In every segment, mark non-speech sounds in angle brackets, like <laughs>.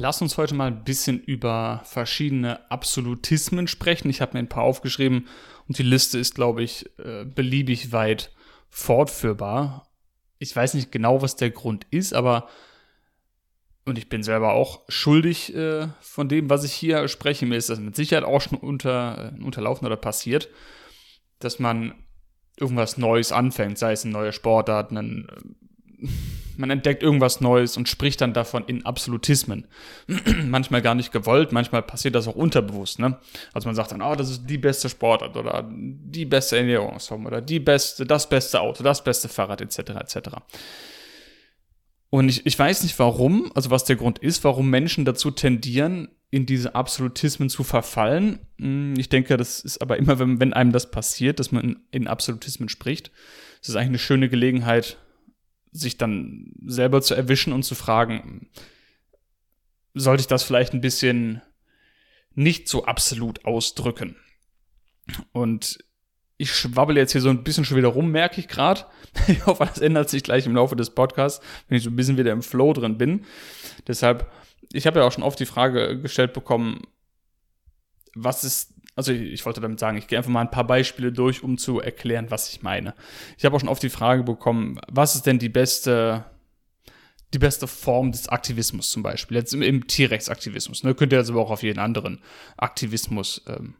Lass uns heute mal ein bisschen über verschiedene Absolutismen sprechen. Ich habe mir ein paar aufgeschrieben und die Liste ist, glaube ich, äh, beliebig weit fortführbar. Ich weiß nicht genau, was der Grund ist, aber und ich bin selber auch schuldig äh, von dem, was ich hier spreche. Mir ist das mit Sicherheit auch schon unter, äh, unterlaufen oder passiert, dass man irgendwas Neues anfängt, sei es ein neuer Sportart, ein man entdeckt irgendwas Neues und spricht dann davon in Absolutismen. <clears throat> manchmal gar nicht gewollt, manchmal passiert das auch unterbewusst. Ne? Also man sagt dann, oh, das ist die beste Sportart oder die beste Ernährungsform oder die beste, das beste Auto, das beste Fahrrad etc. etc. Und ich, ich weiß nicht warum, also was der Grund ist, warum Menschen dazu tendieren, in diese Absolutismen zu verfallen. Hm, ich denke, das ist aber immer, wenn, wenn einem das passiert, dass man in, Absolutismen spricht. Es ist eigentlich eine schöne Gelegenheit, sich dann selber zu erwischen und zu fragen, sollte ich das vielleicht ein bisschen nicht so absolut ausdrücken? Und ich schwabbel jetzt hier so ein bisschen schon wieder rum, merke ich gerade. <laughs> Ich hoffe, das ändert sich gleich im Laufe des Podcasts, wenn ich so ein bisschen wieder im Flow drin bin. Deshalb, ich habe ja auch schon oft die Frage gestellt bekommen, was ist also ich wollte damit sagen, ich gehe einfach mal ein paar Beispiele durch, um zu erklären, was ich meine. Ich habe auch schon oft die Frage bekommen, was ist denn die beste, die beste Form des Aktivismus zum Beispiel? Jetzt im, im Tierrechtsaktivismus. Ne? Könnt ihr jetzt aber auch auf jeden anderen Aktivismus ähm,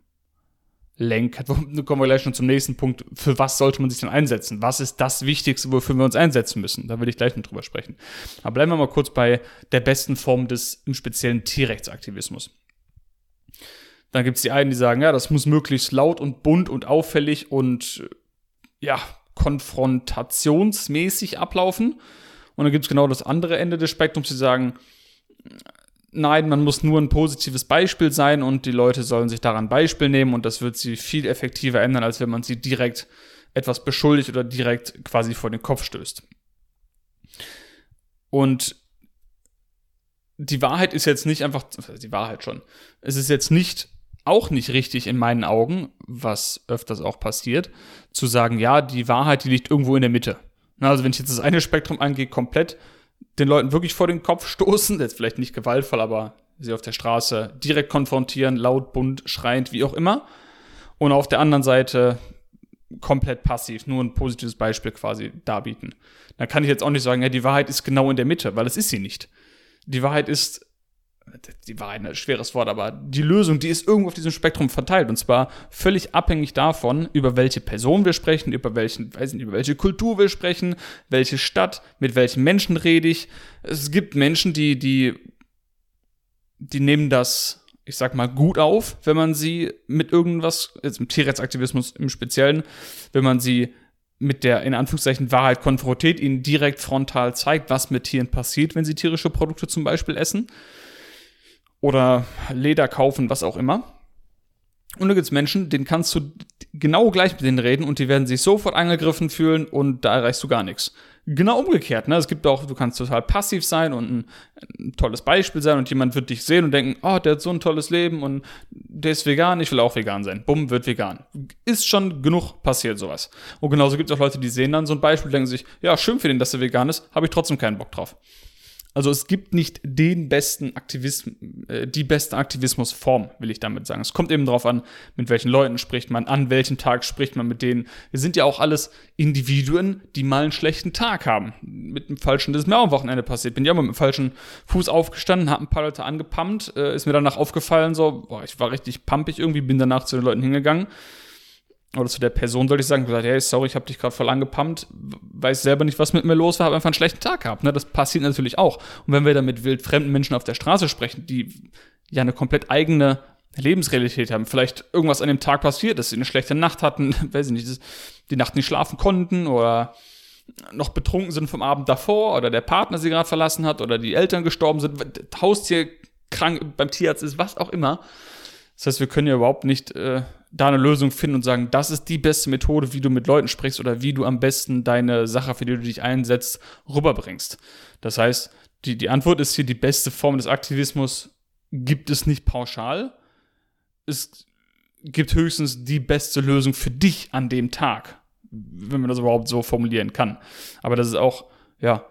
lenken. Dann kommen wir gleich schon zum nächsten Punkt. Für was sollte man sich denn einsetzen? Was ist das Wichtigste, wofür wir uns einsetzen müssen? Da will ich gleich noch drüber sprechen. Aber bleiben wir mal kurz bei der besten Form des im speziellen Tierrechtsaktivismus. Dann gibt es die einen, die sagen, ja, das muss möglichst laut und bunt und auffällig und ja, konfrontationsmäßig ablaufen. Und dann gibt es genau das andere Ende des Spektrums, die sagen, nein, man muss nur ein positives Beispiel sein und die Leute sollen sich daran Beispiel nehmen und das wird sie viel effektiver ändern, als wenn man sie direkt etwas beschuldigt oder direkt quasi vor den Kopf stößt. Und die Wahrheit ist jetzt nicht einfach, die Wahrheit schon, es ist jetzt nicht auch nicht richtig in meinen Augen, was öfters auch passiert, zu sagen, ja, die Wahrheit, die liegt irgendwo in der Mitte. Also wenn ich jetzt das eine Spektrum angehe, komplett den Leuten wirklich vor den Kopf stoßen, jetzt vielleicht nicht gewaltvoll, aber sie auf der Straße direkt konfrontieren, laut, bunt, schreiend, wie auch immer. Und auf der anderen Seite komplett passiv, nur ein positives Beispiel quasi darbieten. Dann kann ich jetzt auch nicht sagen, ja, die Wahrheit ist genau in der Mitte, weil es ist sie nicht. Die Wahrheit ist die war ein schweres Wort, aber die Lösung, die ist irgendwo auf diesem Spektrum verteilt. Und zwar völlig abhängig davon, über welche Person wir sprechen, über welchen, weiß nicht, über welche Kultur wir sprechen, welche Stadt, mit welchen Menschen rede ich. Es gibt Menschen, die, die, die nehmen das, ich sag mal, gut auf, wenn man sie mit irgendwas, jetzt im Tierrechtsaktivismus im Speziellen, wenn man sie mit der in Anführungszeichen Wahrheit konfrontiert, ihnen direkt frontal zeigt, was mit Tieren passiert, wenn sie tierische Produkte zum Beispiel essen oder Leder kaufen, was auch immer. Und da gibt es Menschen, denen kannst du genau gleich mit denen reden und die werden sich sofort angegriffen fühlen und da erreichst du gar nichts. Genau umgekehrt, ne? Es gibt auch, du kannst total passiv sein und ein, ein, tolles Beispiel sein und jemand wird dich sehen und denken, oh, der hat so ein tolles Leben und der ist vegan, ich will auch vegan sein. Bumm, wird vegan. Ist schon genug passiert sowas. Und genauso gibt es auch Leute, die sehen dann so ein Beispiel, denken sich, ja, schön für den, dass er vegan ist, habe ich trotzdem keinen Bock drauf. Also es gibt nicht den besten Aktivismus, äh, die beste Aktivismusform, will ich damit sagen. Es kommt eben darauf an, mit welchen Leuten spricht man, an welchem Tag spricht man mit denen. Wir sind ja auch alles Individuen, die mal einen schlechten Tag haben. Mit dem falschen, das ist mir auch am Wochenende passiert. Bin ja mal mit dem falschen Fuß aufgestanden, hab ein paar Leute angepumpt, äh, ist mir danach aufgefallen, so, boah, ich war richtig pumpig irgendwie, bin danach zu den Leuten hingegangen oder zu der Person sollte ich sagen, gesagt, hey, sorry, ich habe dich gerade voll angepumpt, weiß selber nicht, was mit mir los war, habe einfach einen schlechten Tag gehabt. Ne? Das passiert natürlich auch. Und wenn wir dann mit wildfremden Menschen auf der Straße sprechen, die ja eine komplett eigene Lebensrealität haben, vielleicht irgendwas an dem Tag passiert, dass sie eine schlechte Nacht hatten, <laughs> weiß ich nicht, die Nacht nicht schlafen konnten oder noch betrunken sind vom Abend davor oder der Partner sie gerade verlassen hat oder die Eltern gestorben sind, Haustier krank beim Tierarzt ist, was auch immer. Das heißt, wir können ja überhaupt nicht äh, da eine Lösung finden und sagen, das ist die beste Methode, wie du mit Leuten sprichst oder wie du am besten deine Sache, für die du dich einsetzt, rüberbringst. Das heißt, die, die Antwort ist hier, die beste Form des Aktivismus gibt es nicht pauschal. Es gibt höchstens die beste Lösung für dich an dem Tag, wenn man das überhaupt so formulieren kann. Aber das ist auch, ja,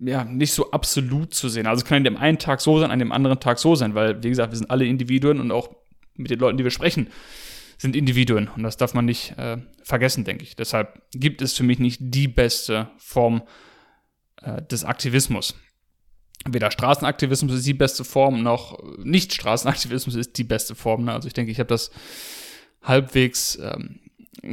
ja, nicht so absolut zu sehen. Also es kann an dem einen Tag so sein, an dem anderen Tag so sein, weil, wie gesagt, wir sind alle Individuen und auch mit den Leuten, die wir sprechen, sind Individuen. Und das darf man nicht äh, vergessen, denke ich. Deshalb gibt es für mich nicht die beste Form äh, des Aktivismus. Weder Straßenaktivismus ist die beste Form, noch Nicht-Straßenaktivismus ist die beste Form. Ne? Also ich denke, ich habe das halbwegs ähm,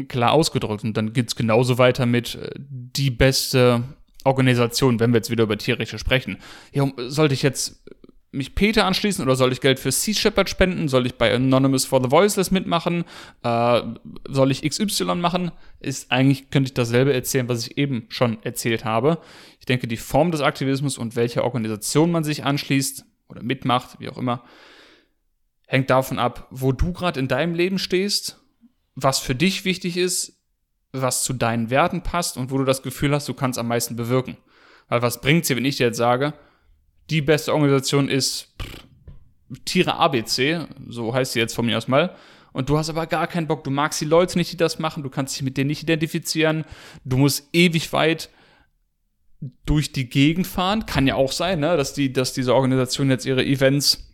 klar ausgedrückt. Und dann geht es genauso weiter mit äh, die beste Organisation, wenn wir jetzt wieder über Tierrechte sprechen. Ja, sollte ich jetzt mich Peter anschließen oder soll ich Geld für Sea Shepherd spenden? Soll ich bei Anonymous for the Voiceless mitmachen? Äh, soll ich XY machen? Ist eigentlich, könnte ich dasselbe erzählen, was ich eben schon erzählt habe. Ich denke, die Form des Aktivismus und welcher Organisation man sich anschließt oder mitmacht, wie auch immer, hängt davon ab, wo du gerade in deinem Leben stehst, was für dich wichtig ist, was zu deinen Werten passt und wo du das Gefühl hast, du kannst am meisten bewirken. Weil was bringt es dir, wenn ich dir jetzt sage, die beste Organisation ist Tiere ABC, so heißt sie jetzt von mir aus mal. Und du hast aber gar keinen Bock, du magst die Leute nicht, die das machen, du kannst dich mit denen nicht identifizieren, du musst ewig weit durch die Gegend fahren. Kann ja auch sein, ne, dass, die, dass diese Organisation jetzt ihre Events,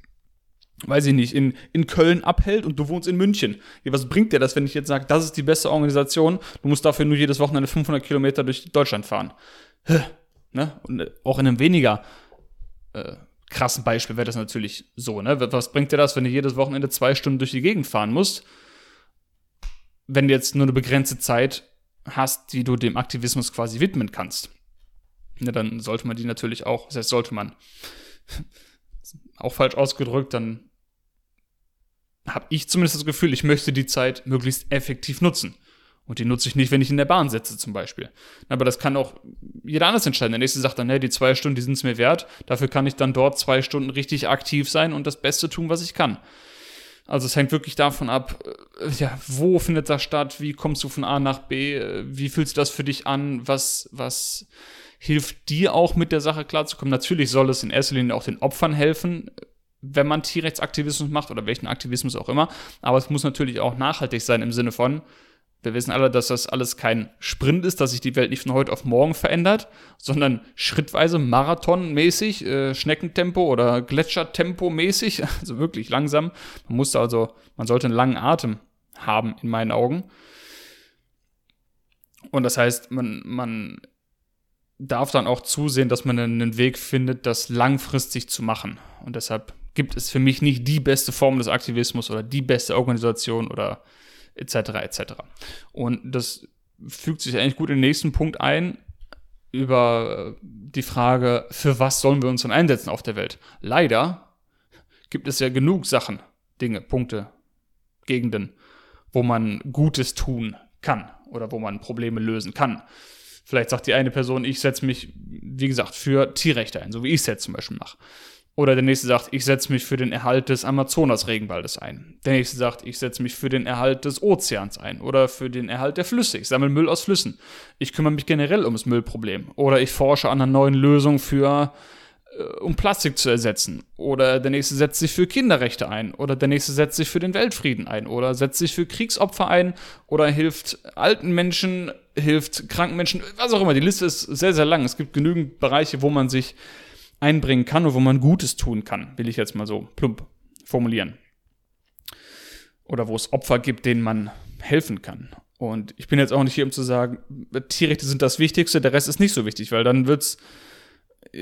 weiß ich nicht, in, in Köln abhält und du wohnst in München. Was bringt dir das, wenn ich jetzt sage, das ist die beste Organisation, du musst dafür nur jedes Wochenende 500 Kilometer durch Deutschland fahren? Ne? Und äh, auch in einem weniger äh, krassen Beispiel wäre das natürlich so, ne? Was bringt dir das, wenn du jedes Wochenende zwei Stunden durch die Gegend fahren musst, wenn du jetzt nur eine begrenzte Zeit hast, die du dem Aktivismus quasi widmen kannst? Ne, dann sollte man die natürlich auch, das heißt, sollte man auch falsch ausgedrückt, dann habe ich zumindest das Gefühl, ich möchte die Zeit möglichst effektiv nutzen. Und die nutze ich nicht, wenn ich in der Bahn sitze zum Beispiel. Aber das kann auch jeder anders entscheiden. Der nächste sagt dann, hey, die zwei Stunden, die sind es mir wert. Dafür kann ich dann dort zwei Stunden richtig aktiv sein und das Beste tun, was ich kann. Also es hängt wirklich davon ab, äh, ja, wo findet das statt, wie kommst du von A nach B, äh, wie fühlt sich das für dich an, was, was hilft dir auch mit der Sache klarzukommen. Natürlich soll es in erster Linie auch den Opfern helfen, wenn man Tierrechtsaktivismus macht oder welchen Aktivismus auch immer. Aber es muss natürlich auch nachhaltig sein im Sinne von, wir wissen alle, dass das alles kein Sprint ist, dass sich die Welt nicht von heute auf morgen verändert, sondern schrittweise marathonmäßig, äh, Schneckentempo oder Gletschertempo mäßig, <laughs> also wirklich langsam. Man muss also, man sollte einen langen Atem haben, in meinen Augen. Und das heißt, man, man darf dann auch zusehen, dass man einen Weg findet, das langfristig zu machen. Und deshalb gibt es für mich nicht die beste Form des Aktivismus oder die beste Organisation oder etc. etc. Und das fügt sich eigentlich gut in den nächsten Punkt ein über die Frage, für was sollen wir uns denn einsetzen auf der Welt? Leider gibt es ja genug Sachen, Dinge, Punkte, Gegenden, wo man Gutes tun kann oder wo man Probleme lösen kann. Vielleicht sagt die eine Person, ich setze mich, wie gesagt, für Tierrechte ein, so wie ich es jetzt zum Beispiel mache. Oder der nächste sagt, ich setze mich für den Erhalt des Amazonas-Regenwaldes ein. Der nächste sagt, ich setze mich für den Erhalt des Ozeans ein. Oder für den Erhalt der Flüsse. Ich sammle Müll aus Flüssen. Ich kümmere mich generell ums Müllproblem. Oder ich forsche an einer neuen Lösung für, äh, um Plastik zu ersetzen. Oder der nächste setzt sich für Kinderrechte ein. Oder der nächste setzt sich für den Weltfrieden ein. Oder setzt sich für Kriegsopfer ein. Oder hilft alten Menschen, hilft kranken Menschen. Was auch immer. Die Liste ist sehr, sehr lang. Es gibt genügend Bereiche, wo man sich einbringen kann und wo man Gutes tun kann, will ich jetzt mal so plump formulieren. Oder wo es Opfer gibt, denen man helfen kann. Und ich bin jetzt auch nicht hier, um zu sagen, Tierrechte sind das Wichtigste, der Rest ist nicht so wichtig, weil dann wird es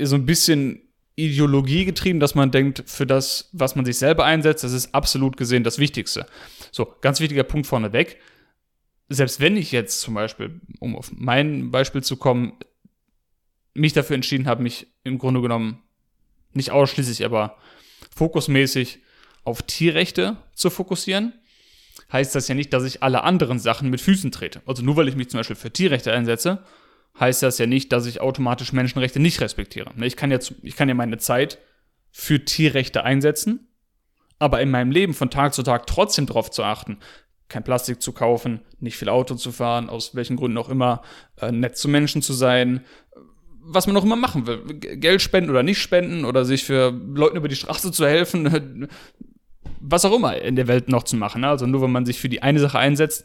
so ein bisschen Ideologie getrieben, dass man denkt, für das, was man sich selber einsetzt, das ist absolut gesehen das Wichtigste. So, ganz wichtiger Punkt vorneweg. Selbst wenn ich jetzt zum Beispiel, um auf mein Beispiel zu kommen, mich dafür entschieden habe, mich im Grunde genommen nicht ausschließlich, aber fokusmäßig auf Tierrechte zu fokussieren, heißt das ja nicht, dass ich alle anderen Sachen mit Füßen trete. Also nur weil ich mich zum Beispiel für Tierrechte einsetze, heißt das ja nicht, dass ich automatisch Menschenrechte nicht respektiere. Ne, ich kann ja, ich kann ja meine Zeit für Tierrechte einsetzen, aber in meinem Leben von Tag zu Tag trotzdem darauf zu achten, kein Plastik zu kaufen, nicht viel Auto zu fahren, aus welchen Gründen auch immer, äh, nett zu Menschen zu sein, was man auch immer machen will. Geld spenden oder nicht spenden oder sich für Leuten über die Straße zu helfen. <laughs> was auch immer in der Welt noch zu machen. Ne? Also nur wenn man sich für die eine Sache einsetzt,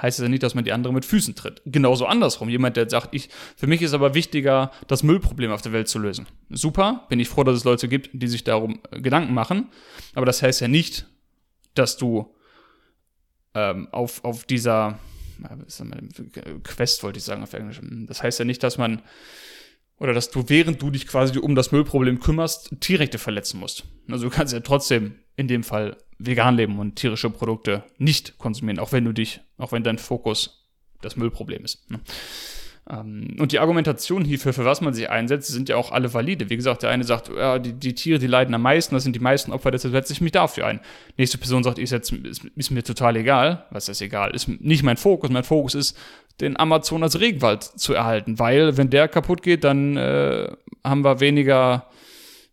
heißt es ja nicht, dass man die andere mit Füßen tritt. Genauso andersrum. Jemand, der sagt, ich, für mich ist aber wichtiger, das Müllproblem auf der Welt zu lösen. Super, bin ich froh, dass es Leute gibt, die sich darum äh, Gedanken machen. Aber das heißt ja nicht, dass du ähm, auf, auf dieser Quest, wollte ich sagen auf Englisch. Das heißt ja nicht, dass man oder dass du, während du dich quasi um das Müllproblem kümmerst, Tierrechte verletzen musst. Also du kannst ja trotzdem in dem Fall vegan leben und tierische Produkte nicht konsumieren, auch wenn du dich, auch wenn dein Fokus das Müllproblem ist. Ne? Ähm, und die Argumentation hierfür, für was man sich einsetzt, sind ja auch alle valide. Wie gesagt, der eine sagt, ja, die, die Tiere, die leiden am meisten, das sind die meisten Opfer, deshalb setze ich mich dafür ein. Nächste Person sagt, ich setze, ist, ist mir total egal. Was ist egal? Ist nicht mein Fokus. Mein Fokus ist, den Amazonas Regenwald zu erhalten, weil wenn der kaputt geht, dann äh, haben wir weniger,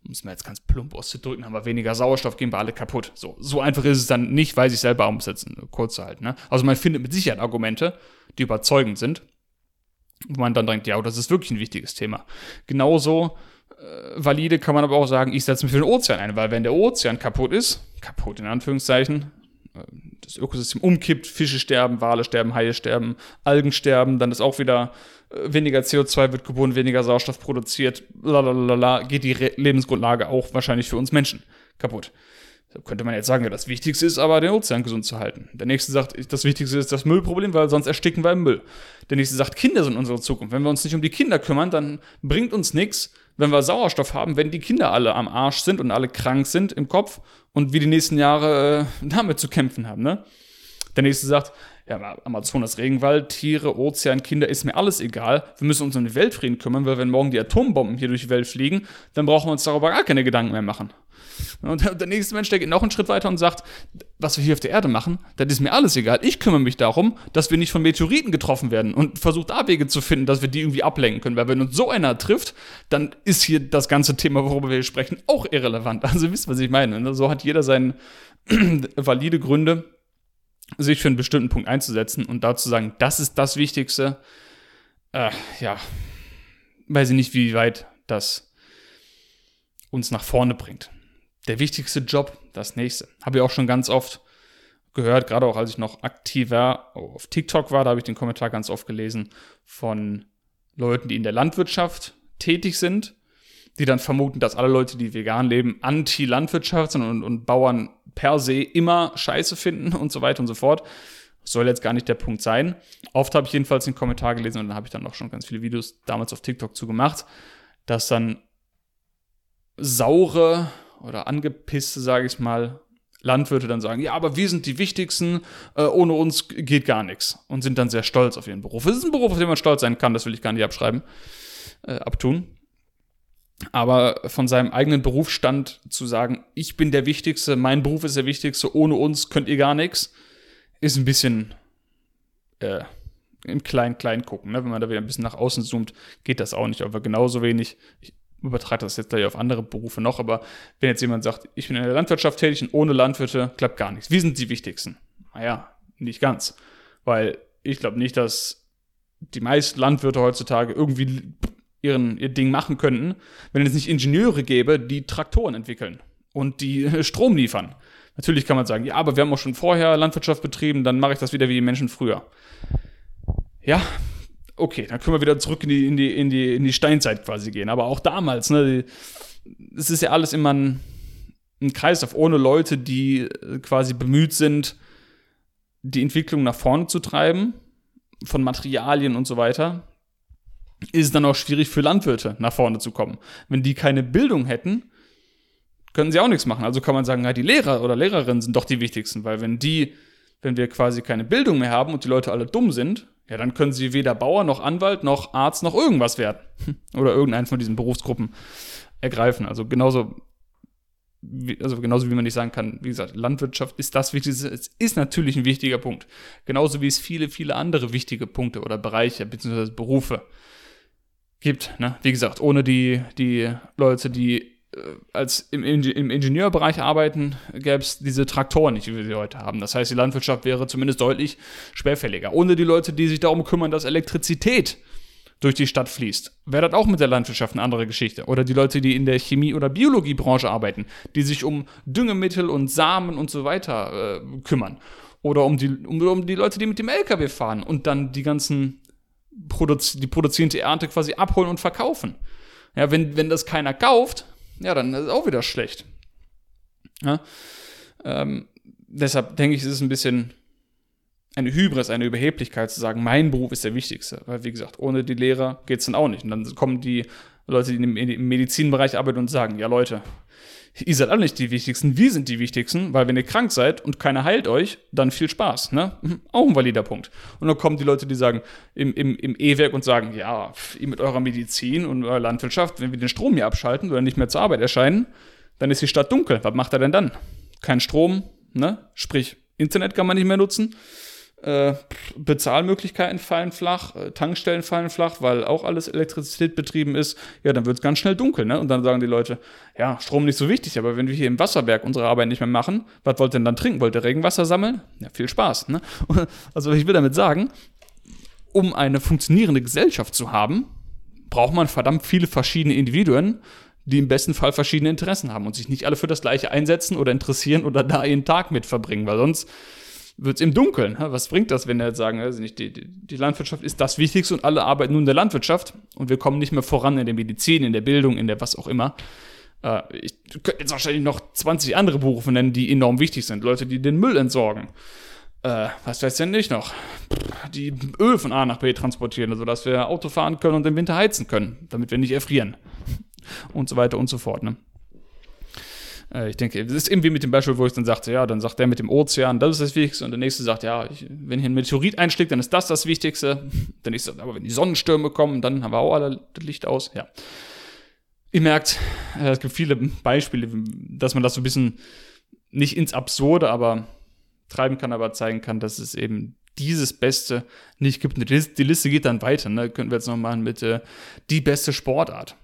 muss man jetzt ganz plump auszudrücken, haben wir weniger Sauerstoff, gehen wir alle kaputt. So, so einfach ist es dann nicht, weil sich selber umsetzen, kurz zu halten. Ne? Also man findet mit Sicherheit Argumente, die überzeugend sind, wo man dann denkt, ja, das ist wirklich ein wichtiges Thema. Genauso äh, valide kann man aber auch sagen, ich setze mich für den Ozean ein, weil wenn der Ozean kaputt ist, kaputt in Anführungszeichen, das Ökosystem umkippt, Fische sterben, Wale sterben, Haie sterben, Algen sterben, dann ist auch wieder äh, weniger CO2 wird gebunden, weniger Sauerstoff produziert, lalalala, geht die Lebensgrundlage auch wahrscheinlich für uns Menschen kaputt. Könnte man jetzt sagen, ja, das Wichtigste ist aber, den Ozean gesund zu halten. Der nächste sagt, das Wichtigste ist das Müllproblem, weil sonst ersticken wir im Müll. Der nächste sagt, Kinder sind unsere Zukunft. Wenn wir uns nicht um die Kinder kümmern, dann bringt uns nichts, wenn wir Sauerstoff haben, wenn die Kinder alle am Arsch sind und alle krank sind im Kopf und wir die nächsten Jahre äh, damit zu kämpfen haben. Ne? Der nächste sagt, ja, Amazonas Regenwald, Tiere, Ozean, Kinder, ist mir alles egal. Wir müssen uns um den Weltfrieden kümmern, weil wenn morgen die Atombomben hier durch die Welt fliegen, dann brauchen wir uns darüber gar keine Gedanken mehr machen. Und der nächste Mensch, der geht noch einen Schritt weiter und sagt, was wir hier auf der Erde machen, das ist mir alles egal. Ich kümmere mich darum, dass wir nicht von Meteoriten getroffen werden und versucht da Wege zu finden, dass wir die irgendwie ablenken können. Weil wenn uns so einer trifft, dann ist hier das ganze Thema, worüber wir sprechen, auch irrelevant. Also wisst, was ich meine. Ne? So hat jeder seine <clears throat> valide Gründe, sich für einen bestimmten Punkt einzusetzen und da zu sagen, das ist das Wichtigste. Äh, ja, weiß ich nicht, wie weit das uns nach vorne bringt der wichtigste Job, das nächste. Habe ich auch schon ganz oft gehört, gerade auch als ich noch aktiver auf TikTok war, da habe ich den Kommentar ganz oft gelesen von Leuten, die in der Landwirtschaft tätig sind, die dann vermuten, dass alle Leute, die vegan leben, anti-Landwirtschaft sind und, und Bauern per se immer Scheiße finden und so weiter und so fort. soll jetzt gar nicht der Punkt sein. Oft habe ich jedenfalls den Kommentar gelesen und dann habe ich dann auch schon ganz viele Videos damals auf TikTok zu gemacht, dass dann saure oder angepisste, sage ich mal, Landwirte dann sagen, ja, aber wir sind die Wichtigsten, äh, ohne uns geht gar nichts. Und sind dann sehr stolz auf ihren Beruf. Es ist ein Beruf, auf den man stolz sein kann, das will ich gar nicht abschreiben, äh, abtun. Aber von seinem eigenen Berufsstand zu sagen, ich bin der Wichtigste, mein Beruf ist der Wichtigste, ohne uns könnt ihr gar nichts, ist ein bisschen äh, im Klein-Klein gucken. Ne? Wenn man da wieder ein bisschen nach außen zoomt, geht das auch nicht. Aber genauso wenig, ich, übertrage das jetzt gleich auf andere Berufe noch, aber wenn jetzt jemand sagt, ich bin in der Landwirtschaft tätig und ohne Landwirte klappt gar nichts. Wie sind die wichtigsten? Naja, nicht ganz. Weil ich glaube nicht, dass die meisten Landwirte heutzutage irgendwie ihren, ihr Ding machen könnten, wenn es nicht Ingenieure gäbe, die Traktoren entwickeln und die <laughs> Strom liefern. Natürlich kann man sagen, ja, aber wir haben auch schon vorher Landwirtschaft betrieben, dann mache ich das wieder wie die Menschen früher. Ja, okay, dann können wir wieder zurück in die, in die, in die, in die Steinzeit quasi gehen. Aber auch damals, ne, es ist ja alles immer ein, ein Kreislauf ohne Leute, die äh, quasi bemüht sind, die Entwicklung nach vorne zu treiben, von Materialien und so weiter, ist es dann auch schwierig für Landwirte nach vorne zu kommen. Wenn die keine Bildung hätten, können sie auch nichts machen. Also kann man sagen, ja, die Lehrer oder Lehrerinnen sind doch die wichtigsten, weil wenn die, wenn wir quasi keine Bildung mehr haben und die Leute alle dumm sind, ja, dann können sie weder Bauer noch Anwalt noch Arzt noch irgendwas werden. <laughs> Oder irgendeinen von diesen Berufsgruppen ergreifen. Also genauso, wie, also genauso wie man nicht sagen kann, wie gesagt, Landwirtschaft ist das Wichtigste. Es ist natürlich ein wichtiger Punkt. Genauso wie es viele, viele andere wichtige Punkte oder Bereiche bzw. Berufe gibt. Ne? Wie gesagt, ohne die, die Leute, die als im, im Ingenieurbereich arbeiten, gäbe es diese Traktoren nicht, wie wir sie heute haben. Das heißt, die Landwirtschaft wäre zumindest deutlich schwerfälliger. Ohne die Leute, die sich darum kümmern, dass Elektrizität durch die Stadt fließt, wäre das auch mit der Landwirtschaft eine andere Geschichte. Oder die Leute, die in der Chemie- oder Biologiebranche arbeiten, die sich um Düngemittel und Samen und so weiter äh, kümmern. Oder um die, um, um die Leute, die mit dem LKW fahren und dann die ganzen Produzi die produzierende Ernte quasi abholen und verkaufen. Ja, wenn, wenn das keiner kauft, ja, dann ist es auch wieder schlecht. Ja, ähm, deshalb denke ich, ist es ein bisschen eine Hybris, eine Überheblichkeit zu sagen, mein Beruf ist der wichtigste. Weil, wie gesagt, ohne die Lehrer geht es dann auch nicht. Und dann kommen die Leute, die im Medizinbereich arbeiten und sagen, ja Leute, ihr seid alle nicht die Wichtigsten, wir sind die Wichtigsten, weil wenn ihr krank seid und keiner heilt euch, dann viel Spaß. Ne? Mhm, auch ein valider Punkt. Und dann kommen die Leute, die sagen, im, im, im E-Werk und sagen, ja, ihr mit eurer Medizin und eurer Landwirtschaft, wenn wir den Strom hier abschalten oder nicht mehr zur Arbeit erscheinen, dann ist die Stadt dunkel. Was macht er denn dann? Kein Strom, ne? Sprich, Internet kann man nicht mehr nutzen. Äh, Bezahlmöglichkeiten fallen flach, äh, Tankstellen fallen flach, weil auch alles Elektrizität betrieben ist. Ja, dann wird es ganz schnell dunkel, ne? Und dann sagen die Leute, ja, Strom nicht so wichtig, aber wenn wir hier im Wasserberg unsere Arbeit nicht mehr machen, was wollt ihr denn dann trinken? Wollt ihr Regenwasser sammeln? Ja, viel Spaß, ne? <laughs> Also ich will damit sagen, um eine funktionierende Gesellschaft zu haben, braucht man verdammt viele verschiedene Individuen, die im besten Fall verschiedene Interessen haben und sich nicht alle für das Gleiche einsetzen oder interessieren oder da ihren Tag mit verbringen, weil sonst wird es im Dunkeln. Was bringt das, wenn wir jetzt sagen, also nicht, die, die Landwirtschaft ist das Wichtigste und alle arbeiten nun in der Landwirtschaft und wir kommen nicht mehr voran in der Medizin, in der Bildung, in der was auch immer. Äh, ich könnte jetzt wahrscheinlich noch 20 andere Berufe nennen, die enorm wichtig sind. Leute, die den Müll entsorgen. Äh, was weiß denn nicht noch? Die Öl von A nach B transportieren, sodass wir Auto fahren können und im Winter heizen können, damit wir nicht erfrieren. Und so weiter und so fort. Ne? Äh, ich denke, es ist irgendwie mit dem Beispiel, wo ich dann sagte, ja, dann sagt der mit dem Ozean, das ist das Wichtigste, und der nächste sagt, ja, ich, wenn hier ein Meteorit einschlägt, dann ist das das Wichtigste. Der nächste sagt, aber wenn die Sonnenstürme kommen, dann haben wir auch alle das Licht aus. Ja. Ihr merkt, äh, es gibt viele Beispiele, dass man das so ein bisschen nicht ins Absurde, aber treiben kann, aber zeigen kann, dass es eben dieses Beste nicht gibt. Die Liste geht dann weiter. Ne? Könnten wir jetzt noch machen mit äh, die beste Sportart.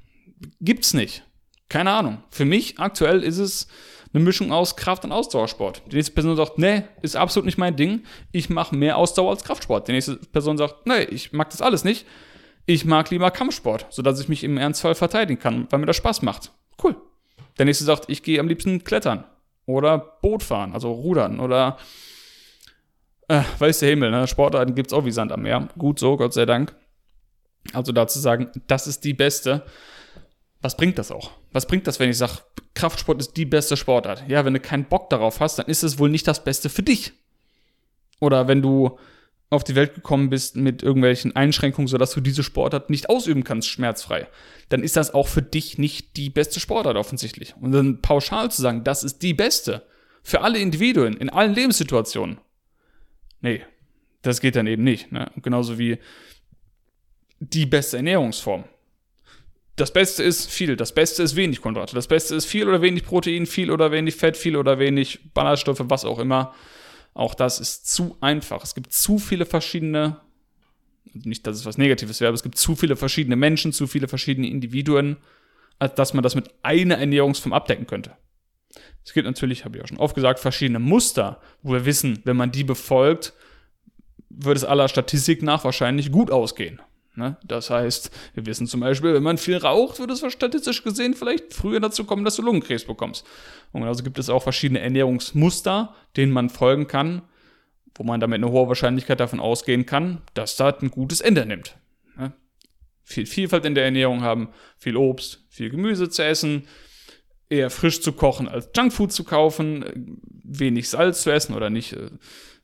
Gibt's nicht. Keine Ahnung. Für mich aktuell ist es eine Mischung aus Kraft- und Ausdauersport. Die nächste Person sagt, nee, ist absolut nicht mein Ding. Ich mache mehr Ausdauer als Kraftsport. Die nächste Person sagt, nee, ich mag das alles nicht. Ich mag lieber Kampfsport, sodass ich mich im Ernstfall verteidigen kann, weil mir das Spaß macht. Cool. Der nächste sagt, ich gehe am liebsten klettern oder Boot fahren, also rudern oder äh, weiß der Himmel, ne? Sportarten gibt es auch wie Sand am Meer. Gut so, Gott sei Dank. Also dazu sagen, das ist die beste was bringt das auch? Was bringt das, wenn ich sage, Kraftsport ist die beste Sportart? Ja, wenn du keinen Bock darauf hast, dann ist es wohl nicht das Beste für dich. Oder wenn du auf die Welt gekommen bist mit irgendwelchen Einschränkungen, sodass du diese Sportart nicht ausüben kannst, schmerzfrei, dann ist das auch für dich nicht die beste Sportart offensichtlich. Und dann pauschal zu sagen, das ist die beste für alle Individuen in allen Lebenssituationen. Nee, das geht dann eben nicht. Ne? genauso wie die beste Ernährungsform das Beste ist viel, das Beste ist wenig Kohlenhydrate, das Beste ist viel oder wenig Protein, viel oder wenig Fett, viel oder wenig Ballaststoffe, was auch immer. Auch das ist zu einfach. Es gibt zu viele verschiedene, nicht, dass es was Negatives wäre, aber es gibt zu viele verschiedene Menschen, zu viele verschiedene Individuen, als dass man das mit einer Ernährungsform abdecken könnte. Es gibt natürlich, habe ich auch schon oft gesagt, verschiedene Muster, wo wir wissen, wenn man die befolgt, würde es aller Statistik nach wahrscheinlich gut ausgehen. Ne? Das heißt, wir wissen zum Beispiel, wenn man viel raucht, würde es statistisch gesehen vielleicht früher dazu kommen, dass du Lungenkrebs bekommst. Und also gibt es auch verschiedene Ernährungsmuster, denen man folgen kann, wo man damit eine hohe Wahrscheinlichkeit davon ausgehen kann, dass das ein gutes Ende nimmt. Ne? Viel Vielfalt in der Ernährung haben, viel Obst, viel Gemüse zu essen, eher frisch zu kochen als Junkfood zu kaufen, wenig Salz zu essen oder nicht äh,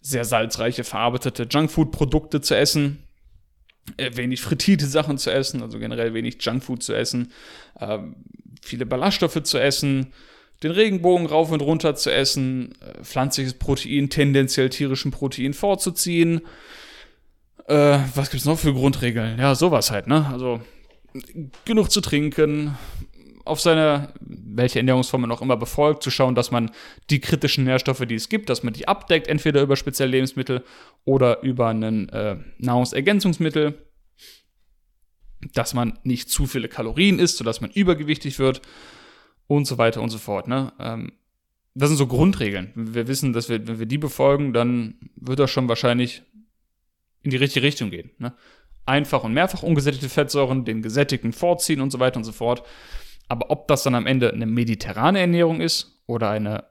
sehr salzreiche verarbeitete Junkfood-Produkte zu essen wenig frittierte Sachen zu essen, also generell wenig Junkfood zu essen, äh, viele Ballaststoffe zu essen, den Regenbogen rauf und runter zu essen, äh, pflanzliches Protein, tendenziell tierischen Protein vorzuziehen. Äh, was gibt's noch für Grundregeln? Ja, sowas halt, ne? Also genug zu trinken, auf seine, welche Ernährungsform man auch immer befolgt, zu schauen, dass man die kritischen Nährstoffe, die es gibt, dass man die abdeckt, entweder über spezielle Lebensmittel oder über ein äh, Nahrungsergänzungsmittel, dass man nicht zu viele Kalorien isst, sodass man übergewichtig wird und so weiter und so fort. Ne? Ähm, das sind so Grundregeln. Wir wissen, dass wir, wenn wir die befolgen, dann wird das schon wahrscheinlich in die richtige Richtung gehen. Ne? einfach und mehrfach ungesättigte Fettsäuren den gesättigten vorziehen und so weiter und so fort. Aber ob das dann am Ende eine mediterrane Ernährung ist oder eine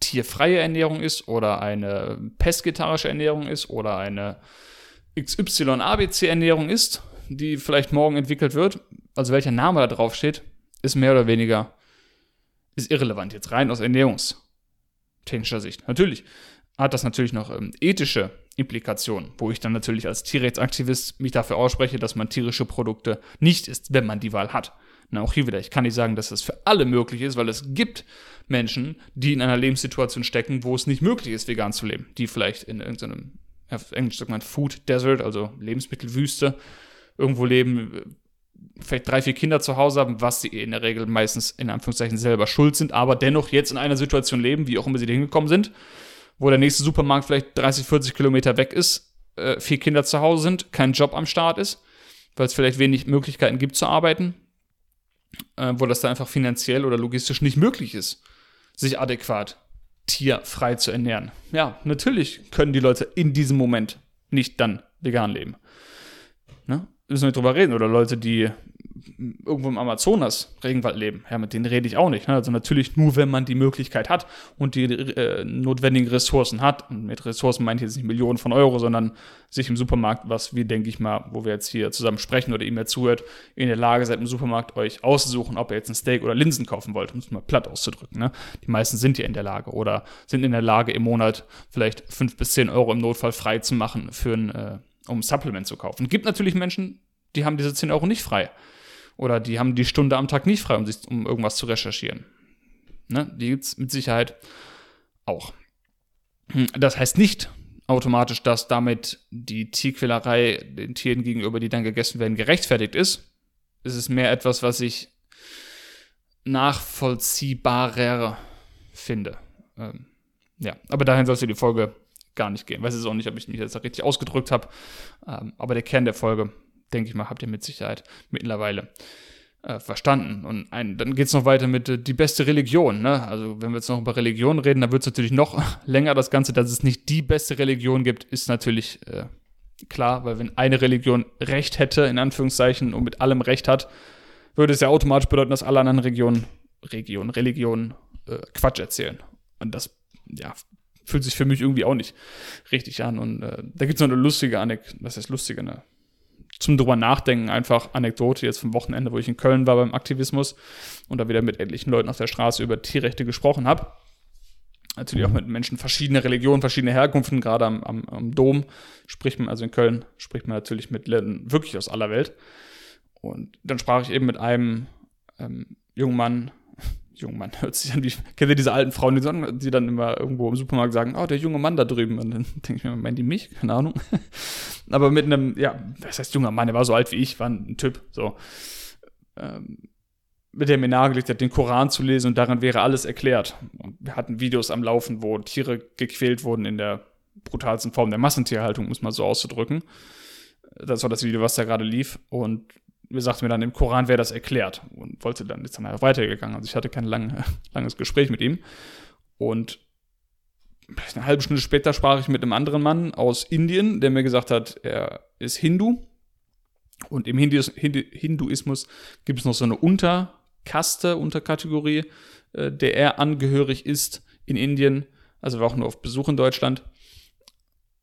tierfreie Ernährung ist oder eine pesketarische Ernährung ist oder eine XY-ABC-Ernährung ist, die vielleicht morgen entwickelt wird, also welcher Name da drauf steht, ist mehr oder weniger ist irrelevant, jetzt rein aus ernährungstechnischer Sicht. Natürlich hat das natürlich noch ähm, ethische Implikationen, wo ich dann natürlich als Tierrechtsaktivist mich dafür ausspreche, dass man tierische Produkte nicht isst, wenn man die Wahl hat. Na, auch hier wieder, ich kann nicht sagen, dass das für alle möglich ist, weil es gibt Menschen, die in einer Lebenssituation stecken, wo es nicht möglich ist, vegan zu leben. Die vielleicht in irgendeinem, auf Englisch sagt man Food Desert, also Lebensmittelwüste, irgendwo leben, vielleicht drei, vier Kinder zu Hause haben, was sie in der Regel meistens in Anführungszeichen selber schuld sind, aber dennoch jetzt in einer Situation leben, wie auch immer sie da hingekommen sind, wo der nächste Supermarkt vielleicht 30, 40 Kilometer weg ist, äh, vier Kinder zu Hause sind, kein Job am Start ist, weil es vielleicht wenig Möglichkeiten gibt zu arbeiten, äh, wo das dann einfach finanziell oder logistisch nicht möglich ist, sich adäquat tierfrei zu ernähren. Ja, natürlich können die Leute in diesem Moment nicht dann vegan leben. Ne? Müssen wir nicht drüber reden. Oder Leute, die irgendwo im Amazonas Regenwald leben. Ja, mit denen rede ich auch nicht. Ne? Also natürlich nur, wenn man die Möglichkeit hat und die äh, notwendigen Ressourcen hat. Und mit Ressourcen meine ich jetzt nicht Millionen von Euro, sondern sich im Supermarkt, was wir, denke ich mal, wo wir jetzt hier zusammen sprechen oder ihr mir zuhört, in der Lage seid, im Supermarkt euch auszusuchen, ob ihr jetzt ein Steak oder Linsen kaufen wollt, um es mal platt auszudrücken. Ne? Die meisten sind ja in der Lage oder sind in der Lage, im Monat vielleicht fünf bis zehn Euro im Notfall frei zu machen, für ein, äh, um ein Supplement zu kaufen. Gibt natürlich Menschen, die haben diese 10 Euro nicht frei. Oder die haben die Stunde am Tag nicht frei, um, sich, um irgendwas zu recherchieren. Ne? Die gibt es mit Sicherheit auch. Das heißt nicht automatisch, dass damit die Tierquälerei den Tieren gegenüber, die dann gegessen werden, gerechtfertigt ist. Es ist mehr etwas, was ich nachvollziehbarer finde. Ähm, ja, aber dahin sollst du die Folge gar nicht gehen. Weiß es auch nicht, ob ich mich jetzt richtig ausgedrückt habe. Ähm, aber der Kern der Folge denke ich mal, habt ihr mit Sicherheit mittlerweile äh, verstanden. Und ein, dann geht es noch weiter mit äh, die beste Religion. Ne? Also wenn wir jetzt noch über Religion reden, dann wird es natürlich noch <laughs> länger. Das Ganze, dass es nicht die beste Religion gibt, ist natürlich äh, klar, weil wenn eine Religion Recht hätte, in Anführungszeichen, und mit allem Recht hat, würde es ja automatisch bedeuten, dass alle anderen Regionen, Regionen, Religionen äh, Quatsch erzählen. Und das, ja, fühlt sich für mich irgendwie auch nicht richtig an. Und äh, da gibt es noch eine lustige Anekdote, was heißt lustige, ne? Zum drüber nachdenken einfach Anekdote jetzt vom Wochenende, wo ich in Köln war beim Aktivismus und da wieder mit etlichen Leuten auf der Straße über Tierrechte gesprochen habe. Natürlich auch mit Menschen verschiedener Religionen, verschiedener Herkunften, gerade am, am, am, Dom spricht man, also in Köln spricht man natürlich mit Leuten wirklich aus aller Welt. Und dann sprach ich eben mit einem ähm, jungen Mann, junger Mann, hört sich an wie, kennt ihr diese alten Frauen, die, sagen, die dann immer irgendwo im Supermarkt sagen, oh, der junge Mann da drüben. Und dann <laughs> denke ich mir, meinen die mich? Keine Ahnung. <laughs> Aber mit einem, ja, was heißt junger Mann, der war so alt wie ich, war ein Typ, so. Ähm, mit dem mir nahegelegt hat, den Koran zu lesen und daran wäre alles erklärt. Und wir hatten Videos am Laufen, wo Tiere gequält wurden in der brutalsten Form der Massentierhaltung, muss man so auszudrücken. Das war das Video, was da gerade lief. Und mir sagte mir dann, im Koran wäre das erklärt und wollte dann, ist dann weitergegangen. Also ich hatte kein lang, <laughs> langes Gespräch mit ihm. Und eine halbe Stunde später sprach ich mit einem anderen Mann aus Indien, der mir gesagt hat, er ist Hindu. Und im Hindus, Hinduismus gibt es noch so eine Unterkaste, Unterkategorie, äh, der er angehörig ist in Indien. Also war auch nur auf Besuch in Deutschland.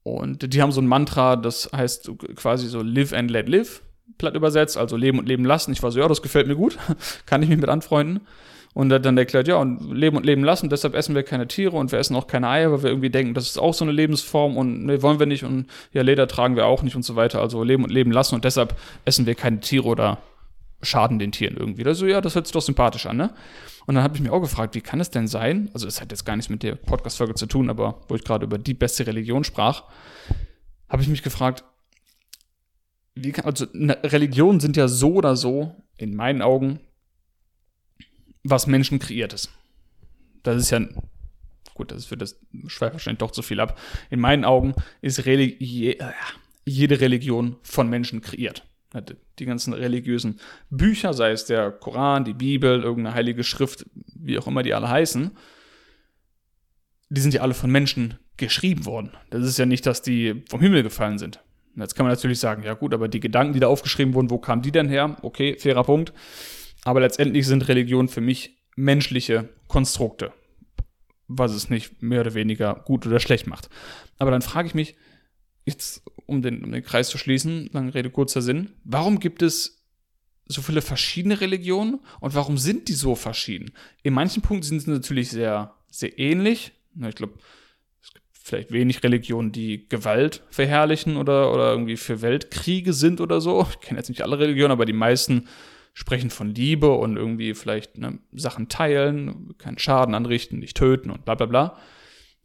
Und die haben so ein Mantra, das heißt quasi so live and let live platt übersetzt, also leben und leben lassen. Ich war so, ja, das gefällt mir gut, <laughs> kann ich mich mit anfreunden. Und er hat dann erklärt, ja, und leben und leben lassen, deshalb essen wir keine Tiere und wir essen auch keine Eier, weil wir irgendwie denken, das ist auch so eine Lebensform und ne, wollen wir nicht und ja, Leder tragen wir auch nicht und so weiter. Also leben und leben lassen und deshalb essen wir keine Tiere oder schaden den Tieren irgendwie. Also ja, das hört sich doch sympathisch an, ne? Und dann habe ich mich auch gefragt, wie kann es denn sein, also das hat jetzt gar nichts mit der Podcast-Folge zu tun, aber wo ich gerade über die beste Religion sprach, habe ich mich gefragt, kann, also Religionen sind ja so oder so, in meinen Augen, was Menschen kreiert ist. Das ist ja, gut, das wird das schweift wahrscheinlich doch zu viel ab. In meinen Augen ist Religi äh, jede Religion von Menschen kreiert. Die ganzen religiösen Bücher, sei es der Koran, die Bibel, irgendeine heilige Schrift, wie auch immer die alle heißen, die sind ja alle von Menschen geschrieben worden. Das ist ja nicht, dass die vom Himmel gefallen sind. Jetzt kann man natürlich sagen, ja gut, aber die Gedanken, die da aufgeschrieben wurden, wo kamen die denn her? Okay, fairer Punkt. Aber letztendlich sind Religionen für mich menschliche Konstrukte, was es nicht mehr oder weniger gut oder schlecht macht. Aber dann frage ich mich, jetzt um den, um den Kreis zu schließen, lange Rede, kurzer Sinn, warum gibt es so viele verschiedene Religionen und warum sind die so verschieden? In manchen Punkten sind sie natürlich sehr, sehr ähnlich. Ich glaube, vielleicht wenig Religionen, die Gewalt verherrlichen oder, oder irgendwie für Weltkriege sind oder so. Ich kenne jetzt nicht alle Religionen, aber die meisten sprechen von Liebe und irgendwie vielleicht ne, Sachen teilen, keinen Schaden anrichten, nicht töten und bla bla bla.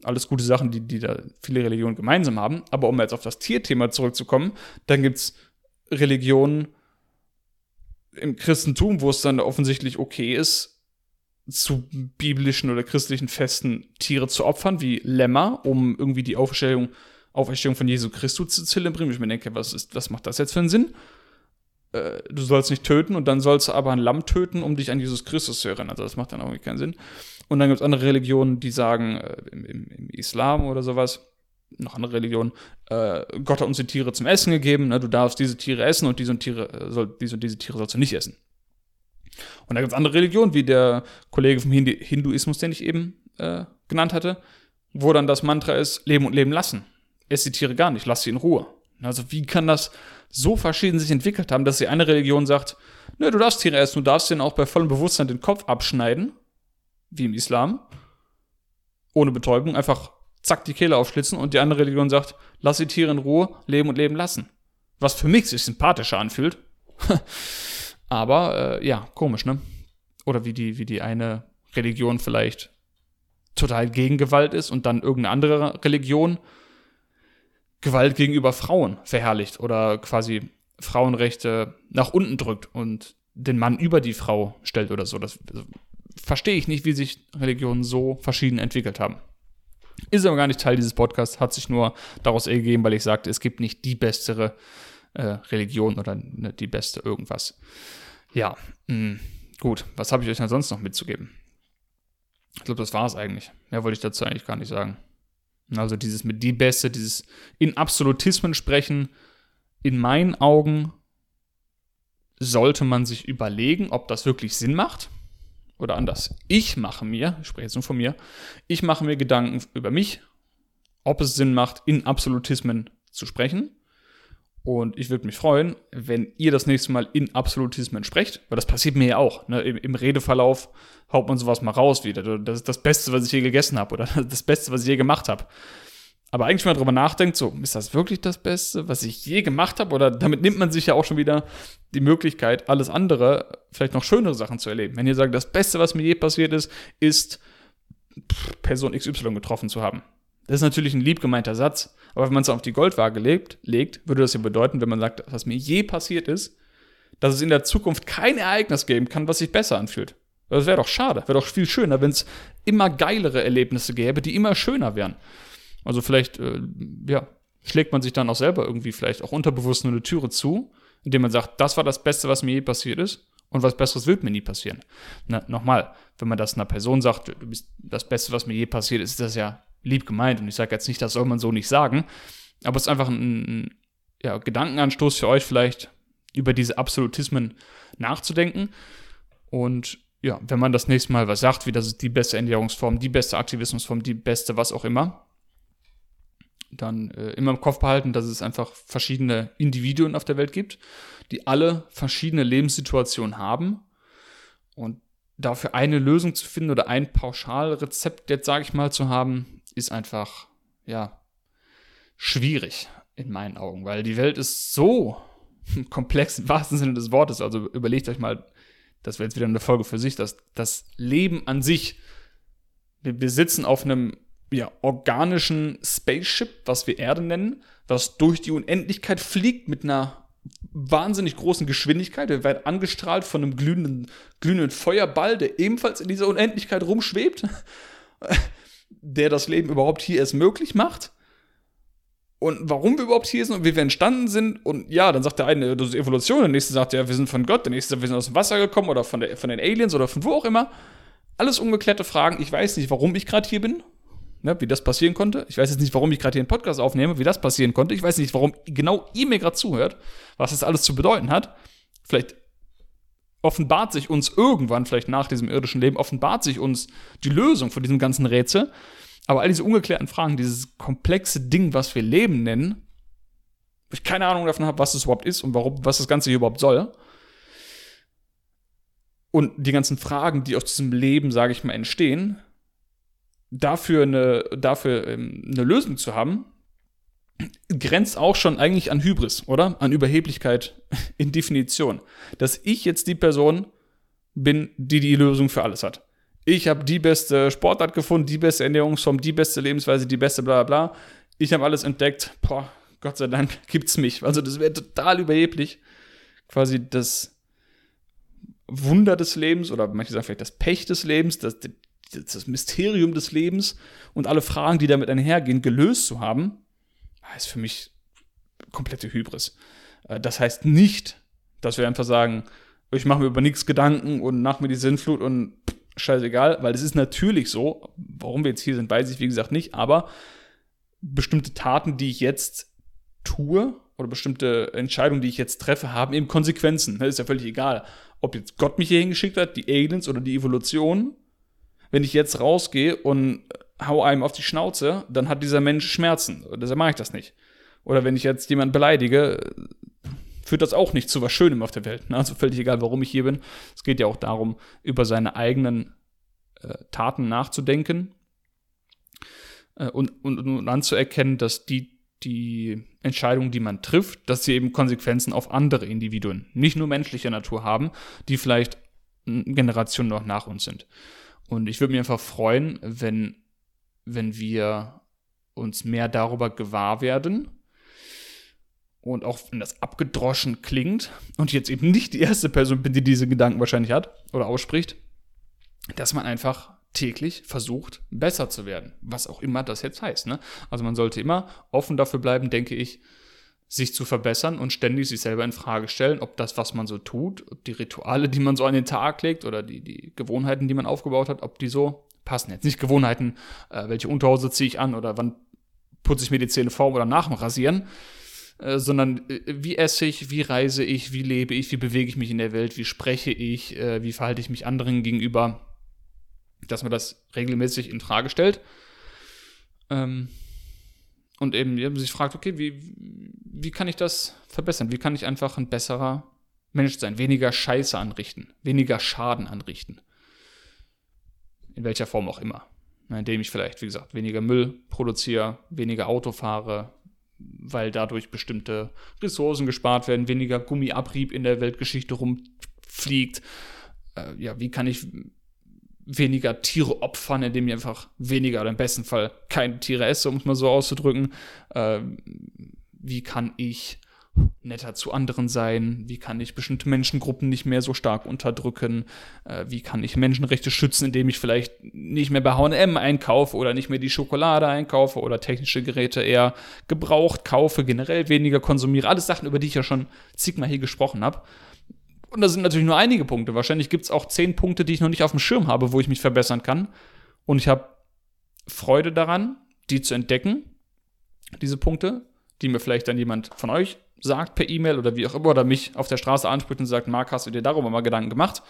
Alles gute Sachen, die, die da viele Religionen gemeinsam haben. Aber um jetzt auf das Tierthema zurückzukommen, dann gibt es Religionen im Christentum, wo es dann offensichtlich okay ist, zu biblischen oder christlichen Festen Tiere zu opfern, wie Lämmer, um irgendwie die Auferstehung, Auferstehung von Jesu Christus zu zelebrieren. Ich mir denke, was, ist, was macht das jetzt für einen Sinn? Äh, du sollst nicht töten und dann sollst du aber ein Lamm töten, um dich an Jesus Christus zu erinnern. Also das macht dann auch irgendwie keinen Sinn. Und dann gibt es andere Religionen, die sagen, äh, im, im, im, Islam oder sowas, noch andere Religionen, äh, Gott hat uns die Tiere zum Essen gegeben, ne? du darfst diese Tiere essen und diese und, Tiere, äh, soll, diese, und diese Tiere sollst du nicht essen. Und da gibt es andere Religionen, wie der Kollege vom Hinduismus, den ich eben äh, genannt hatte, wo dann das Mantra ist, leben und leben lassen. Ess die Tiere gar nicht, lass sie in Ruhe. Also wie kann das so verschieden sich entwickelt haben, dass die eine Religion sagt, ne, du darfst Tiere essen, du darfst denen auch bei vollem Bewusstsein den Kopf abschneiden, wie im Islam, ohne Betäubung, einfach zack die Kehle aufschlitzen und die andere Religion sagt, lass die Tiere in Ruhe, leben und leben lassen. Was für mich sich sympathischer anfühlt. <laughs> Aber äh, ja, komisch, ne? Oder wie die, wie die eine Religion vielleicht total gegen Gewalt ist und dann irgendeine andere Religion Gewalt gegenüber Frauen verherrlicht oder quasi Frauenrechte nach unten drückt und den Mann über die Frau stellt oder so. Das verstehe ich nicht, wie sich Religionen so verschieden entwickelt haben. Ist aber gar nicht Teil dieses Podcasts, hat sich nur daraus ergeben, weil ich sagte, es gibt nicht die bessere äh, Religion oder ne, die beste irgendwas. Ja, mh, hm, gut. Was habe ich euch denn sonst noch mitzugeben? Ich glaube, das war es eigentlich. Mehr wollte ich dazu eigentlich gar nicht sagen. Also dieses mit die Beste, dieses in Absolutismen sprechen, in meinen Augen sollte man sich überlegen, ob das wirklich Sinn macht. Oder anders. Ich mache mir, ich spreche jetzt nur von mir, ich mache mir Gedanken über mich, ob es Sinn macht, in Absolutismen zu sprechen. Und ich würde mich freuen, wenn ihr das nächste Mal in Absolutismen sprecht, weil das passiert mir ja auch. Ne? Im, Im, Redeverlauf haut man sowas mal raus wieder. Das ist das Beste, was ich je gegessen habe oder <laughs> das Beste, was ich je gemacht habe. Aber eigentlich, wenn man darüber nachdenkt, so, ist das wirklich das Beste, was ich je gemacht habe? Oder damit nimmt man sich ja auch schon wieder die Möglichkeit, alles andere, vielleicht noch schönere Sachen zu erleben. Wenn ihr sagt, das Beste, was mir je passiert ist, ist Person XY getroffen zu haben. Das ist natürlich ein lieb gemeinter Satz, aber wenn man es auf die Goldwaage legt, legt, würde das ja bedeuten, wenn man sagt, was mir je passiert ist, dass es in der Zukunft kein Ereignis geben kann, was sich besser anfühlt. Das wäre doch schade. Wäre doch viel schöner, wenn es immer geilere Erlebnisse gäbe, die immer schöner wären. Also vielleicht, äh, ja, schlägt man sich dann auch selber irgendwie vielleicht auch unterbewusst nur eine Türe zu, indem man sagt, das war das Beste, was mir je passiert ist. Und was Besseres wird mir nie passieren. Na, nochmal, wenn man das einer Person sagt, du bist das Beste, was mir je passiert ist, ist das ja lieb gemeint. Und ich sage jetzt nicht, das soll man so nicht sagen. Aber es ist einfach ein, ja, Gedankenanstoß für euch, vielleicht über diese Absolutismen nachzudenken. Und ja, wenn man das nächste Mal was sagt, wie das ist die beste Ernährungsform, die beste Aktivismusform, die beste was auch immer, dann äh, immer im Kopf behalten, dass es einfach verschiedene Individuen auf der Welt gibt, die alle verschiedene Lebenssituationen haben. Und dafür eine Lösung zu finden oder ein Pauschalrezept, jetzt sage ich mal, zu haben, ist einfach, ja, schwierig in meinen Augen, weil die Welt ist so <laughs> komplex im wahrsten Sinne des Wortes. Also überlegt euch mal, das wäre jetzt wieder eine Folge für sich, dass das Leben an sich, wir, wir sitzen auf einem ja, organischen Spaceship, was wir Erde nennen, was durch die Unendlichkeit fliegt mit einer wahnsinnig großen Geschwindigkeit. Wir werden angestrahlt von einem glühenden, glühenden Feuerball, der ebenfalls in dieser Unendlichkeit rumschwebt der das Leben überhaupt hier erst möglich macht und warum wir überhaupt hier sind und wie wir entstanden sind. Und ja, dann sagt der eine, das ist Evolution, der nächste sagt, ja, wir sind von Gott, der nächste sagt, wir sind aus dem Wasser gekommen oder von, der, von den Aliens oder von wo auch immer. Alles ungeklärte Fragen. Ich weiß nicht, warum ich gerade hier bin. ne, wie das passieren konnte. Ich weiß jetzt nicht, warum ich gerade hier einen Podcast aufnehme, wie das passieren konnte. Ich weiß nicht, warum genau ihr mir gerade zuhört, was das alles zu bedeuten hat. Vielleicht offenbart sich uns irgendwann, vielleicht nach diesem irdischen Leben, offenbart sich uns die Lösung von diesem ganzen Rätsel. Aber all diese ungeklärten Fragen, dieses komplexe Ding, was wir Leben nennen, wo ich keine Ahnung davon habe, was es überhaupt ist und warum, was das Ganze hier überhaupt soll. Und die ganzen Fragen, die aus diesem Leben, sage ich mal, entstehen, dafür eine, dafür ähm, eine Lösung zu haben, grenzt auch schon eigentlich an Hybris, oder? An Überheblichkeit <laughs> in Definition. Dass ich jetzt die Person bin, die die Lösung für alles hat. Ich habe die beste Sportart gefunden, die beste Ernährungsform, die beste Lebensweise, die beste bla bla. Ich habe alles entdeckt. Boah, Gott sei Dank <laughs> gibt's mich. Also das wäre total überheblich. Quasi das Wunder des Lebens oder manche sagen vielleicht das Pech des Lebens, das, das Mysterium des Lebens und alle Fragen, die damit einhergehen, gelöst zu haben, ist für mich komplette Hybris. Äh, das heißt nicht, dass wir einfach sagen, ich mache mir über nichts Gedanken und nach mir die Sinnflut und scheißegal, weil es ist natürlich so, warum wir jetzt hier sind, weiß ich wie gesagt nicht, aber bestimmte Taten, die ich jetzt tue oder bestimmte Entscheidungen, die ich jetzt treffe, haben eben Konsequenzen. Das ist ja völlig egal, ob jetzt Gott mich hier hingeschickt hat, die Aliens oder die Evolution. Wenn ich jetzt rausgehe und hau einem auf die Schnauze, dann hat dieser Mensch Schmerzen. Deshalb mache ich das nicht. Oder wenn ich jetzt jemanden beleidige, führt das auch nicht zu was Schönem auf der Welt. Also völlig egal, warum ich hier bin. Es geht ja auch darum, über seine eigenen äh, Taten nachzudenken äh, und, und, und anzuerkennen, dass die, die Entscheidungen, die man trifft, dass sie eben Konsequenzen auf andere Individuen, nicht nur menschlicher Natur haben, die vielleicht Generationen noch nach uns sind. Und ich würde mich einfach freuen, wenn wenn wir uns mehr darüber gewahr werden und auch wenn das abgedroschen klingt und jetzt eben nicht die erste Person bin, die diese Gedanken wahrscheinlich hat oder ausspricht, dass man einfach täglich versucht, besser zu werden, was auch immer das jetzt heißt. Ne? Also man sollte immer offen dafür bleiben, denke ich, sich zu verbessern und ständig sich selber in Frage stellen, ob das, was man so tut, ob die Rituale, die man so an den Tag legt oder die, die Gewohnheiten, die man aufgebaut hat, ob die so passen. Jetzt nicht Gewohnheiten, äh, welche Unterhose ziehe ich an oder wann putze ich mir die Zähne vor oder nach dem Rasieren, äh, sondern äh, wie esse ich, wie reise ich, wie lebe ich, wie bewege ich mich in der Welt, wie spreche ich, äh, wie verhalte ich mich anderen gegenüber, dass man das regelmäßig in Frage stellt. Ähm, und eben sich fragt, okay, wie, wie kann ich das verbessern? Wie kann ich einfach ein besserer Mensch sein? Weniger Scheiße anrichten, weniger Schaden anrichten in welcher Form auch immer. Indem ich vielleicht, wie gesagt, weniger Müll produziere, weniger Auto fahre, weil dadurch bestimmte Ressourcen gespart werden, weniger Gummiabrieb in der Weltgeschichte rumfliegt. Äh, ja, wie kann ich weniger Tiere opfern, indem ich einfach weniger oder im besten Fall keine Tiere esse, um es mal so auszudrücken? Äh, wie kann ich netter zu anderen sein? Wie kann ich bestimmte Menschengruppen nicht mehr so stark unterdrücken? Äh, wie kann ich Menschenrechte schützen, indem ich vielleicht nicht mehr bei HM einkaufe oder nicht mehr die Schokolade einkaufe oder technische Geräte eher gebraucht kaufe, generell weniger konsumiere? Alles Sachen, über die ich ja schon zigmal hier gesprochen habe. Und da sind natürlich nur einige Punkte. Wahrscheinlich gibt es auch zehn Punkte, die ich noch nicht auf dem Schirm habe, wo ich mich verbessern kann. Und ich habe Freude daran, die zu entdecken, diese Punkte, die mir vielleicht dann jemand von euch sagt per E-Mail oder wie auch immer oder mich auf der Straße anspricht und sagt, Marc, hast du dir darüber mal Gedanken gemacht?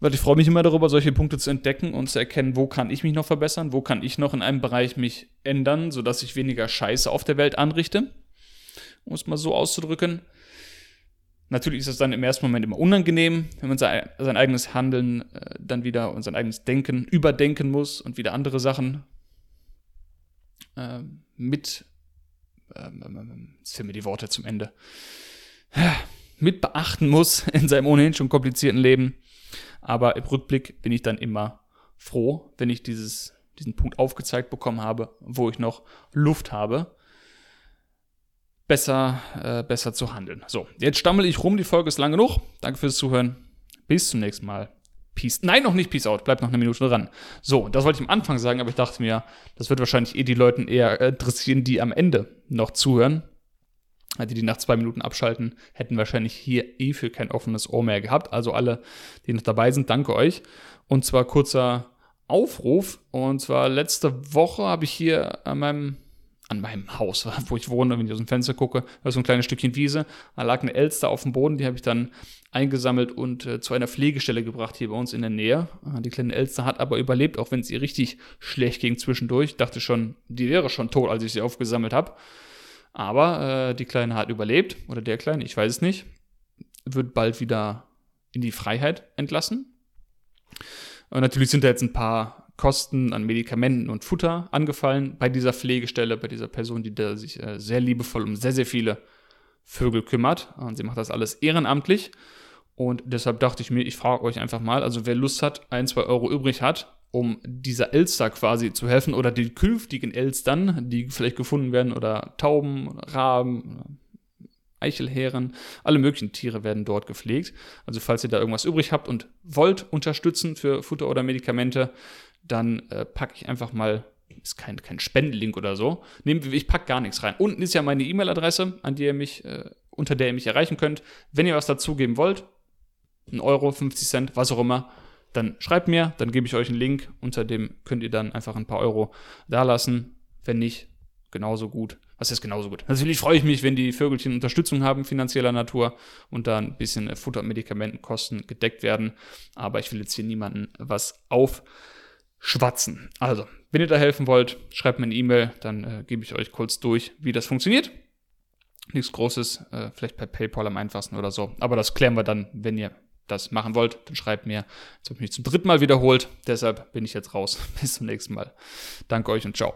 Weil ich freue mich immer darüber, solche Punkte zu entdecken und zu erkennen, wo kann ich mich noch verbessern, wo kann ich noch in einem Bereich mich ändern, sodass ich weniger Scheiße auf der Welt anrichte, um es mal so auszudrücken. Natürlich ist es dann im ersten Moment immer unangenehm, wenn man sein, eigenes Handeln äh, dann wieder und sein eigenes Denken überdenken muss und wieder andere Sachen äh, mit ähm, ähm, ähm, jetzt mir die Worte zum Ende, mit beachten muss in seinem ohnehin schon komplizierten Leben. Aber im Rückblick bin ich dann immer froh, wenn ich dieses, diesen Punkt aufgezeigt bekommen habe, wo ich noch Luft habe, besser, äh, besser zu handeln. So, jetzt stammel ich rum, die Folge ist lang genug. Danke fürs Zuhören. Bis zum nächsten Mal. Peace. Nein, noch nicht Peace out. Bleibt noch eine Minute dran. So, das wollte ich am Anfang sagen, aber ich dachte mir, das wird wahrscheinlich eh die Leuten eher interessieren, die am Ende noch zuhören. Die, die nach zwei Minuten abschalten, hätten wahrscheinlich hier eh für kein offenes Ohr mehr gehabt. Also alle, die noch dabei sind, danke euch. Und zwar kurzer Aufruf. Und zwar letzte Woche habe ich hier an meinem, an meinem Haus, <laughs> wo ich wohne, wenn ich aus dem Fenster gucke, da ist so ein kleines Stückchen Wiese. Da lag eine Elster auf dem Boden, die habe ich dann eingesammelt und äh, zu einer Pflegestelle gebracht hier bei uns in der Nähe. Äh, die kleine Elster hat aber überlebt, auch wenn es ihr richtig schlecht ging zwischendurch. Ich dachte schon, die wäre schon tot, als ich sie aufgesammelt habe. Aber äh, die Kleine hat überlebt, oder der Kleine, ich weiß es nicht. Wird bald wieder in die Freiheit entlassen. Und natürlich sind da jetzt ein paar Kosten an Medikamenten und Futter angefallen bei dieser Pflegestelle, bei dieser Person, die da sich äh, sehr liebevoll um sehr, sehr viele Vögel kümmert. Und sie macht das alles ehrenamtlich. Und deshalb dachte ich mir, ich frage euch einfach mal, also wer Lust hat, ein, zwei Euro übrig hat, um dieser Elster quasi zu helfen oder den künftigen Elstern, die vielleicht gefunden werden, oder Tauben, Raben, Eichelhären, alle möglichen Tiere werden dort gepflegt. Also falls ihr da irgendwas übrig habt und wollt unterstützen für Futter oder Medikamente, dann äh, packe ich einfach mal, ist kein, kein Spendenlink oder so, Nehmt, ich packe gar nichts rein. Unten ist ja meine E-Mail-Adresse, an die ihr mich, äh, unter der ihr mich erreichen könnt. Wenn ihr was dazugeben wollt, ein Euro, 50 Cent, was auch immer, dann schreibt mir, dann gebe ich euch einen Link, unter dem könnt ihr dann einfach ein paar Euro dalassen. Wenn nicht, genauso gut. Was ist genauso gut? Natürlich freue ich mich, wenn die Vögelchen Unterstützung haben, finanzieller Natur, und da ein bisschen Futter- und Medikamentenkosten gedeckt werden. Aber ich will jetzt hier niemanden was aufschwatzen. Also, wenn ihr da helfen wollt, schreibt mir eine E-Mail, dann äh, gebe ich euch kurz durch, wie das funktioniert. Nichts Großes, äh, vielleicht per PayPal am einfachsten oder so. Aber das klären wir dann, wenn ihr das machen wollt, dann schreibt mir. Jetzt habe ich mich zum dritten Mal wiederholt. Deshalb bin ich jetzt raus. <laughs> Bis zum nächsten Mal. Danke euch und ciao.